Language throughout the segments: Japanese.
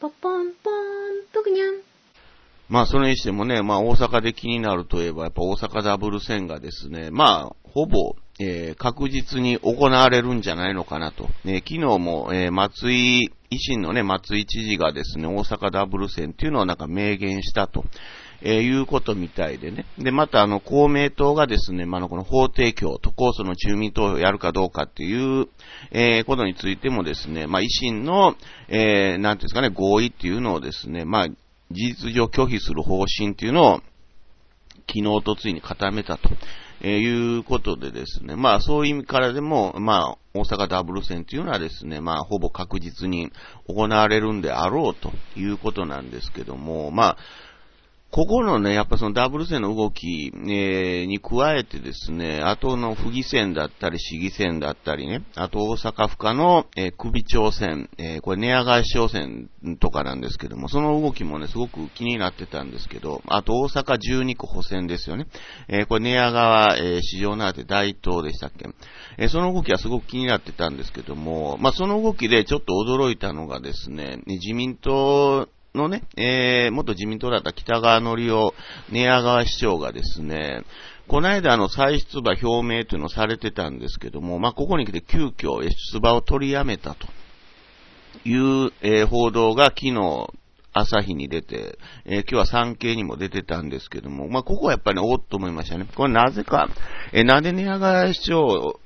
ポポンポン、ぷくにゃん。まあ、それにしてもね、まあ、大阪で気になるといえば、やっぱ大阪ダブル戦がですね、まあ、ほぼ、えー、確実に行われるんじゃないのかなと。ね、昨日も、えー、松井、維新のね、松井知事がですね、大阪ダブル戦っていうのをなんか明言したと。えー、いうことみたいでね。で、またあの、公明党がですね、まあ、の、この法提供、都構想の住民投票をやるかどうかっていう、えー、ことについてもですね、まあ、維新の、えー、なんていうんですかね、合意っていうのをですね、まあ、事実上拒否する方針っていうのを、昨日とついに固めたと。えー、いうことでですね、まあそういう意味からでも、まあ大阪ダブル戦というのはですね、まあほぼ確実に行われるんであろうということなんですけども、まあここのね、やっぱそのダブル戦の動き、え、に加えてですね、あとの不義戦だったり、市議戦だったりね、あと大阪府下の、え、首長戦、え、これ寝屋川市長選とかなんですけども、その動きもね、すごく気になってたんですけど、あと大阪12区補選ですよね。え、これ寝屋川、え、市場なって大東でしたっけえ、その動きはすごく気になってたんですけども、まあ、その動きでちょっと驚いたのがですね、自民党のね、えー、元自民党だった北川則夫、寝屋川市長がですね、この間あの再出馬表明というのをされてたんですけども、まあ、ここに来て急遽出馬を取りやめたという、えー、報道が昨日、朝日に出て、えー、今日は産経にも出てたんですけども、まあ、ここはやっぱり、ね、おっと思いましたね。これなぜか、えー、なんで寝屋川市長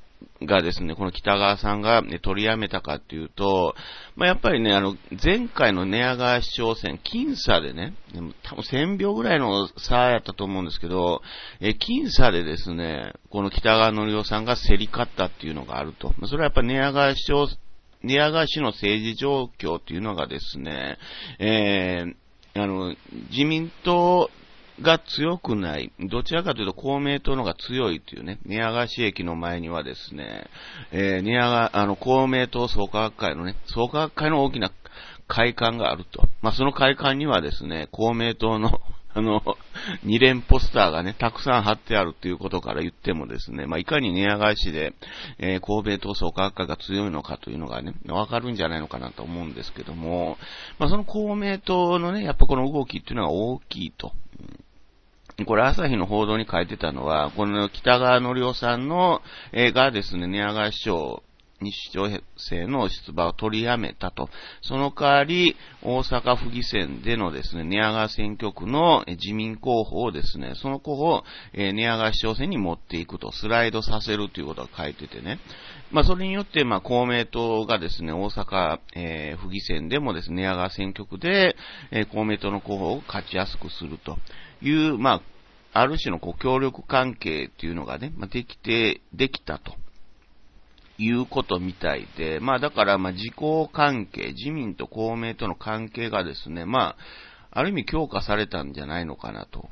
がですね、この北川さんが、ね、取りやめたかっていうと、まあ、やっぱりね、あの、前回の寝屋川市長選、僅差でね、でも多分1000秒ぐらいの差やったと思うんですけど、え、僅差でですね、この北川則夫さんが競り勝ったっていうのがあると。それはやっぱ寝屋川市長、寝屋川市の政治状況っていうのがですね、えー、あの、自民党が強くない、どちらかというと公明党のが強いというね、宮川市駅の前にはですね、えー、宮川、あの、公明党創価学会のね、創価学会の大きな会館があると。まあ、その会館にはですね、公明党の あの、二連ポスターがね、たくさん貼ってあるっていうことから言ってもですね、まあ、いかに寝屋川市で、えー、神戸闘争科学会が強いのかというのがね、わかるんじゃないのかなと思うんですけども、まあ、その公明党のね、やっぱこの動きっていうのが大きいと。これ朝日の報道に書いてたのは、この北川則夫さんの、えー、がですね、寝屋川市長に市長生の出馬を取りやめたと。その代わり、大阪府議選でのですね、寝屋川選挙区の自民候補をですね、その候補を、えー、寝屋川市長選に持っていくと、スライドさせるということが書いててね。まあ、それによって、まあ、公明党がですね、大阪、えー、府議選でもですね、寝屋川選挙区で、えー、公明党の候補を勝ちやすくすると。いう、まあ、ある種のこう協力関係っていうのがね、まあ、できて、できたと。いうことみたいで、まあだから、まあ自公関係、自民と公明との関係がですね、まあ、ある意味強化されたんじゃないのかなと。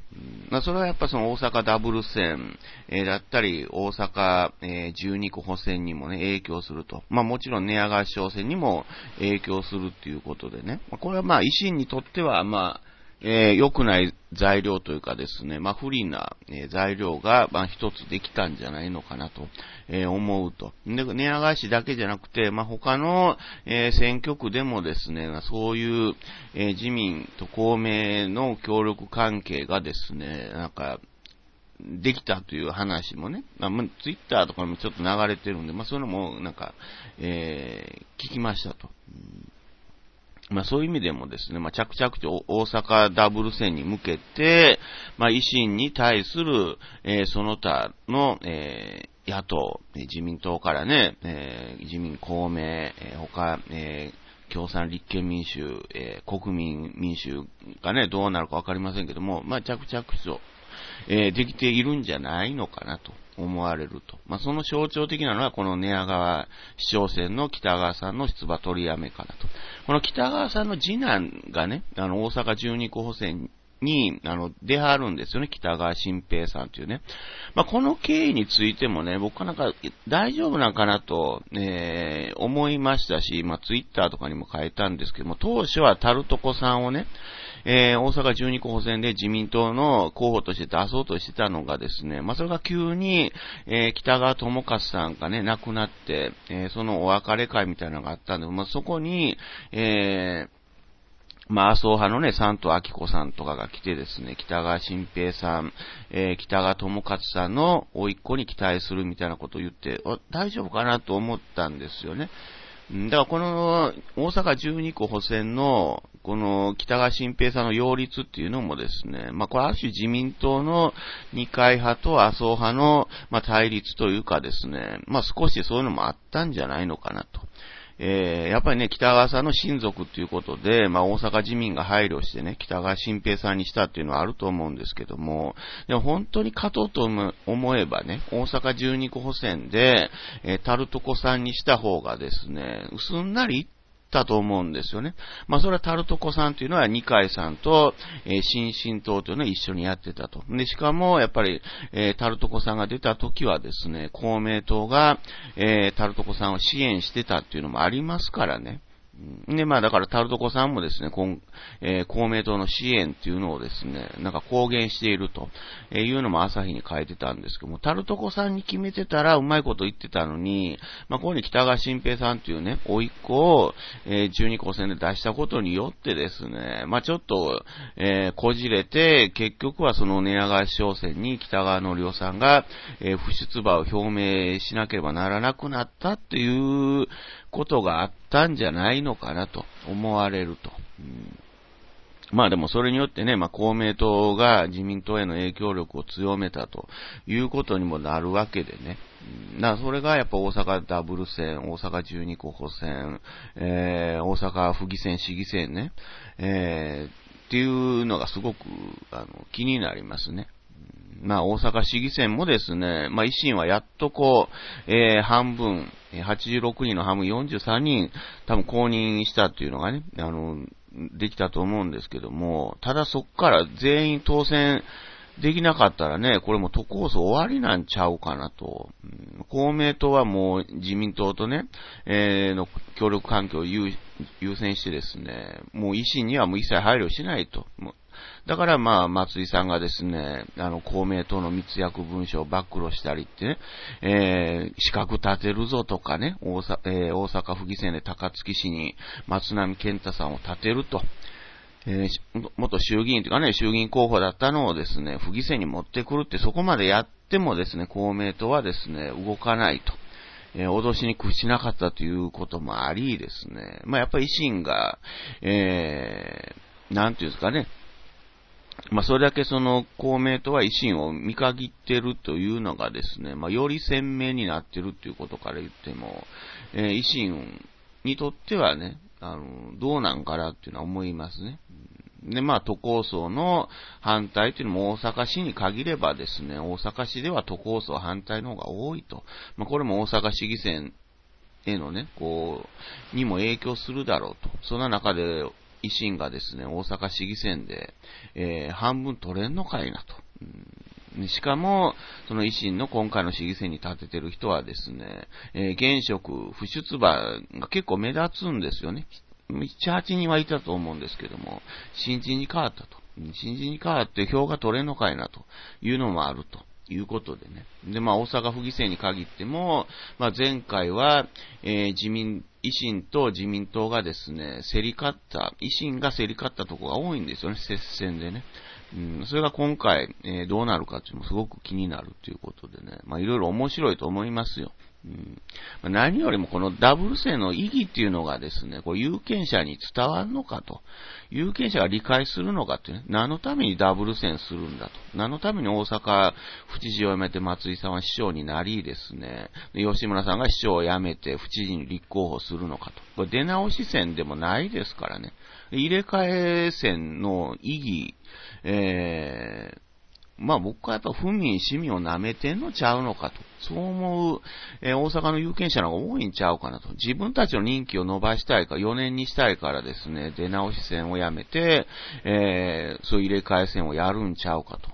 まあ、それはやっぱその大阪ダブル戦、えー、だったり、大阪、えー、12区補選にもね、影響すると。まあ、もちろん寝屋川市長選にも影響するっていうことでね。まあ、これはまあ、維新にとっては、まあ、えー、良くない材料というかですね、まあ、不利な、え、材料が、まあ、一つできたんじゃないのかなと、えー、思うと。で、寝屋川市だけじゃなくて、まあ、他の、えー、選挙区でもですね、そういう、え、自民と公明の協力関係がですね、なんか、できたという話もね、まあ、ツイッターとかにもちょっと流れてるんで、まあ、そういうのも、なんか、え、聞きましたと。まあそういう意味でもですね、まあ着々と大阪ダブル戦に向けて、まあ維新に対する、えー、その他の、えー、野党、自民党からね、えー、自民公明、えー、他、えー、共産立憲民主、えー、国民民主がね、どうなるかわかりませんけども、まあ着々と、えー、できているんじゃないのかなと。思われると。まあ、その象徴的なのは、この寝屋川市長選の北川さんの出馬取りやめかなと。この北川さんの次男がね、あの、大阪12区補選に、あの、出はるんですよね、北川新平さんというね。まあ、この経緯についてもね、僕はなんか大丈夫なんかなと、えー、思いましたし、まあ、ツイッターとかにも書いたんですけども、当初はタルトコさんをね、えー、大阪12区補選で自民党の候補として出そうとしてたのがですね、まあ、それが急に、えー、北川智和さんがね、亡くなって、えー、そのお別れ会みたいなのがあったんで、まあ、そこに、えー、まあ、麻生派のね、三藤明子さんとかが来てですね、北川新平さん、えー、北川智勝さんの甥っ子に期待するみたいなことを言って、大丈夫かなと思ったんですよね。だからこの大阪12区補選のこの北川新平さんの擁立っていうのもですね、まあこれある種自民党の二階派と麻生派のまあ対立というかですね、まあ少しそういうのもあったんじゃないのかなと。えー、やっぱりね、北川さんの親族っていうことで、まあ大阪自民が配慮してね、北川新平さんにしたっていうのはあると思うんですけども、でも本当に勝とうと思えばね、大阪12区補選で、えー、タルトコさんにした方がですね、すんなりたと思うんですよね。まあ、それはタルトコさんというのは二階さんと、えー、新進党というのは一緒にやってたと。で、しかも、やっぱり、えー、タルトコさんが出た時はですね、公明党が、えー、タルトコさんを支援してたっていうのもありますからね。で、まあだからタルトコさんもですね、公えー、公明党の支援っていうのをですね、なんか公言しているというのも朝日に書いてたんですけども、タルトコさんに決めてたらうまいこと言ってたのに、まあここに北川新平さんっていうね、甥いっ子を、えー、12個選で出したことによってですね、まあちょっと、えー、こじれて、結局はその寝屋川商選に北川のりおさんが、えー、不出馬を表明しなければならなくなったっていうことがあったんじゃないのかなと思われると。うんまあでもそれによってね、まあ公明党が自民党への影響力を強めたということにもなるわけでね。だからそれがやっぱ大阪ダブル選、大阪12候補選、えー、大阪府議選、市議選ね、えー、っていうのがすごくあの気になりますね。まあ、大阪市議選もですね、まあ、維新はやっとこう、えー、半分、86人の半分43人、多分公認したっていうのがね、あの、できたと思うんですけども、ただそっから全員当選できなかったらね、これも都構想終わりなんちゃうかなと。公明党はもう自民党とね、えー、の協力環境を優先してですね、もう維新にはもう一切配慮しないと。だからまあ、松井さんがですね、あの、公明党の密約文書を暴露したりってね、えー、資格立てるぞとかね、大阪、えー、大阪府議選で高槻市に松並健太さんを立てると。えー、元衆議院というかね、衆議院候補だったのをですね、府議選に持ってくるってそこまでやってもですね、公明党はですね、動かないと。えー、脅しに屈しなかったということもありですね、まあやっぱり維新が、えー、なんていうんですかね、まあ、それだけその公明党は維新を見限っているというのがですね、まあ、より鮮明になってるということから言っても、えー、維新にとってはね、あの、どうなんかなっていうのは思いますね。で、まあ、都構想の反対というのも大阪市に限ればですね、大阪市では都構想反対の方が多いと。まあ、これも大阪市議選へのね、こう、にも影響するだろうと。そんな中で、維新がですね、大阪市議選で、えー、半分取れんのかいなと。うん、しかも、その維新の今回の市議選に立ててる人はですね、えー、現職、不出馬が結構目立つんですよね。7、8人はいたと思うんですけども、新人に変わったと。新人に変わって票が取れんのかいなというのもあると。いうことでね。で、まあ、大阪府議選に限っても、まあ、前回は、えー、自民、維新と自民党がですね、競り勝った、維新が競り勝ったところが多いんですよね、接戦でね。うん、それが今回、えー、どうなるかっていうのもすごく気になるということでね、まあ、いろいろ面白いと思いますよ。うん、何よりもこのダブル性の意義っていうのがですね、こう有権者に伝わるのかと、有権者が理解するのかってね、何のためにダブル選するんだと、何のために大阪府知事を辞めて松井さんは市長になりですね、吉村さんが市長を辞めて府知事に立候補するのかと。これ出直し選でもないですからね。入れ替え選の意義、えー、まあ僕はやっぱ府民、市民を舐めてんのちゃうのかと。そう思う、えー、大阪の有権者の方が多いんちゃうかなと。自分たちの任期を伸ばしたいか、4年にしたいからですね、出直し戦をやめて、えー、そういう入れ替え戦をやるんちゃうかと。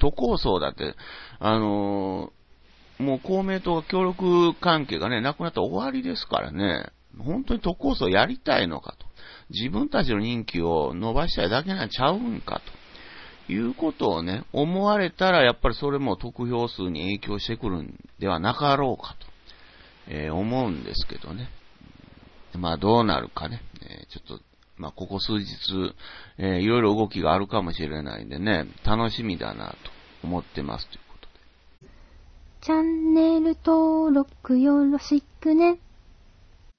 都構想だって、あのー、もう公明党が協力関係がね、なくなったら終わりですからね、本当に都構想やりたいのかと。自分たちの任期を伸ばしたいだけなんちゃうんかと。いうことをね、思われたら、やっぱりそれも得票数に影響してくるんではなかろうかと、えー、思うんですけどね。まあどうなるかね、えー、ちょっとまあ、ここ数日、えー、いろいろ動きがあるかもしれないんでね、楽しみだなと思ってますということで。チャンネル登録よろしくね。